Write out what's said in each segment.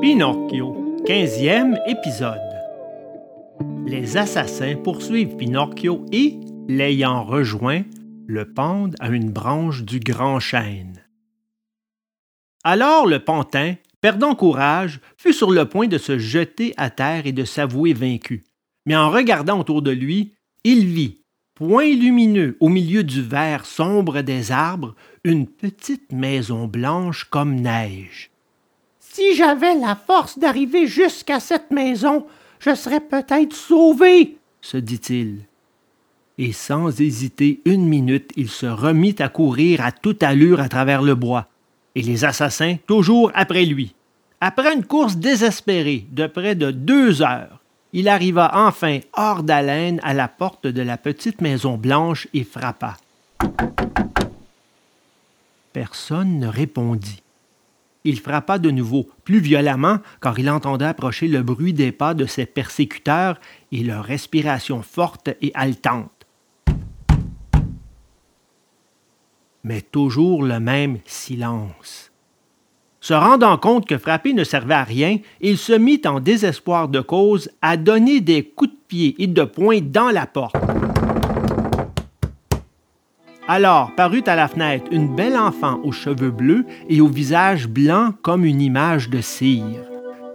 Pinocchio, 15e épisode. Les assassins poursuivent Pinocchio et, l'ayant rejoint, le pendent à une branche du grand chêne. Alors le pantin, perdant courage, fut sur le point de se jeter à terre et de s'avouer vaincu. Mais en regardant autour de lui, il vit, point lumineux au milieu du vert sombre des arbres, une petite maison blanche comme neige. Si j'avais la force d'arriver jusqu'à cette maison, je serais peut-être sauvé, se dit-il. Et sans hésiter une minute, il se remit à courir à toute allure à travers le bois, et les assassins toujours après lui. Après une course désespérée de près de deux heures, il arriva enfin hors d'haleine à la porte de la petite maison blanche et frappa. Personne ne répondit. Il frappa de nouveau, plus violemment, car il entendait approcher le bruit des pas de ses persécuteurs et leur respiration forte et haletante. Mais toujours le même silence. Se rendant compte que frapper ne servait à rien, il se mit en désespoir de cause à donner des coups de pied et de poing dans la porte. Alors parut à la fenêtre une belle enfant aux cheveux bleus et au visage blanc comme une image de cire,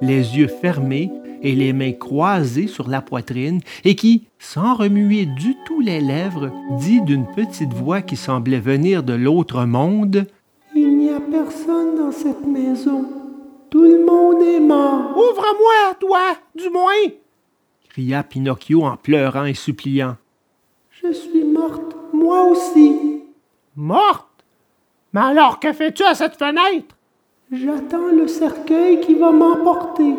les yeux fermés et les mains croisées sur la poitrine, et qui, sans remuer du tout les lèvres, dit d'une petite voix qui semblait venir de l'autre monde Il n'y a personne dans cette maison. Tout le monde est mort. Ouvre-moi, toi, du moins cria Pinocchio en pleurant et suppliant. Je suis morte, moi aussi. Morte? Mais alors, que fais-tu à cette fenêtre? J'attends le cercueil qui va m'emporter.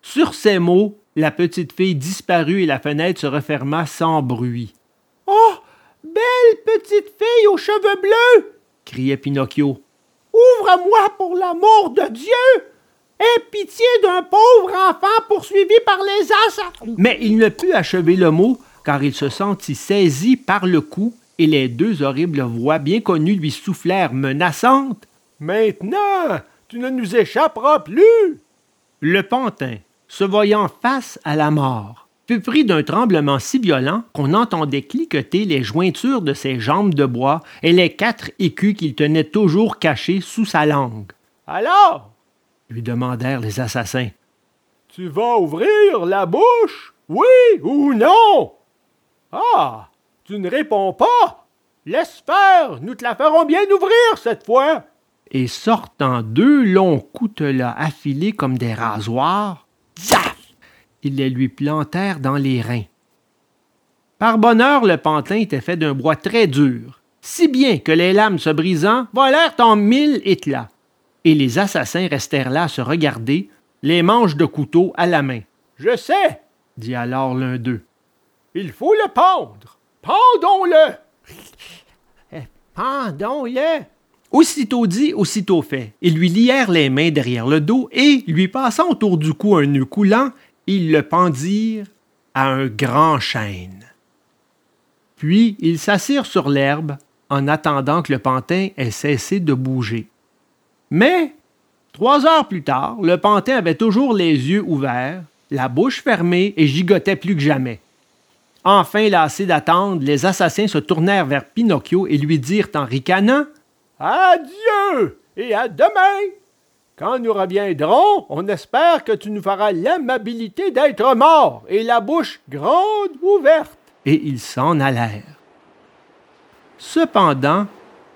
Sur ces mots, la petite fille disparut et la fenêtre se referma sans bruit. Oh Belle petite fille aux cheveux bleus criait Pinocchio. Ouvre-moi pour l'amour de Dieu Aie pitié d'un pauvre enfant poursuivi par les assassins Mais il ne put achever le mot, car il se sentit saisi par le cou, et les deux horribles voix bien connues lui soufflèrent menaçantes. Maintenant, tu ne nous échapperas plus. Le pantin, se voyant face à la mort, fut pris d'un tremblement si violent qu'on entendait cliqueter les jointures de ses jambes de bois et les quatre écus qu'il tenait toujours cachés sous sa langue. Alors? lui demandèrent les assassins. Tu vas ouvrir la bouche, oui ou non? Ah Tu ne réponds pas Laisse faire, nous te la ferons bien ouvrir cette fois. Et sortant deux longs coutelas affilés comme des rasoirs, Zaf! Ils les lui plantèrent dans les reins. Par bonheur, le pantin était fait d'un bois très dur, si bien que les lames se brisant volèrent en mille éclats, et les assassins restèrent là à se regarder, les manches de couteau à la main. Je sais, dit alors l'un d'eux. Il faut le pendre. Pendons-le. Eh, pendons-le. Aussitôt dit, aussitôt fait. Ils lui lièrent les mains derrière le dos et, lui passant autour du cou un nœud coulant, ils le pendirent à un grand chêne. Puis ils s'assirent sur l'herbe en attendant que le pantin ait cessé de bouger. Mais, trois heures plus tard, le pantin avait toujours les yeux ouverts, la bouche fermée et gigotait plus que jamais. Enfin lassés d'attendre, les assassins se tournèrent vers Pinocchio et lui dirent en ricanant Adieu et à demain. Quand nous reviendrons, on espère que tu nous feras l'amabilité d'être mort et la bouche grande ouverte. Et ils s'en allèrent. Cependant,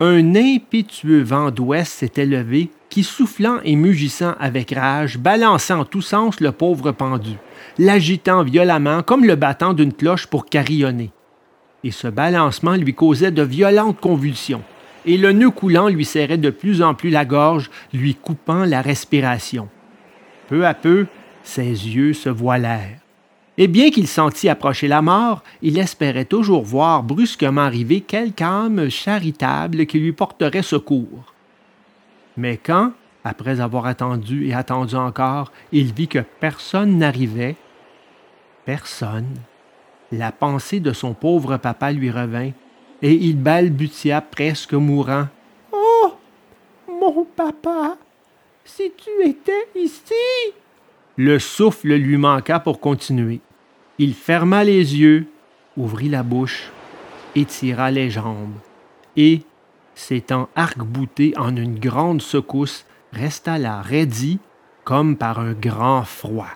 un impétueux vent d'ouest s'était levé, qui, soufflant et mugissant avec rage, balançait en tous sens le pauvre pendu, l'agitant violemment comme le battant d'une cloche pour carillonner. Et ce balancement lui causait de violentes convulsions et le nœud coulant lui serrait de plus en plus la gorge, lui coupant la respiration. Peu à peu, ses yeux se voilèrent. Et bien qu'il sentît approcher la mort, il espérait toujours voir brusquement arriver quelque âme charitable qui lui porterait secours. Mais quand, après avoir attendu et attendu encore, il vit que personne n'arrivait, personne, la pensée de son pauvre papa lui revint, et il balbutia presque mourant. Oh. Mon papa. Si tu étais ici. Le souffle lui manqua pour continuer. Il ferma les yeux, ouvrit la bouche, étira les jambes, et, s'étant arc-bouté en une grande secousse, resta là raidi comme par un grand froid.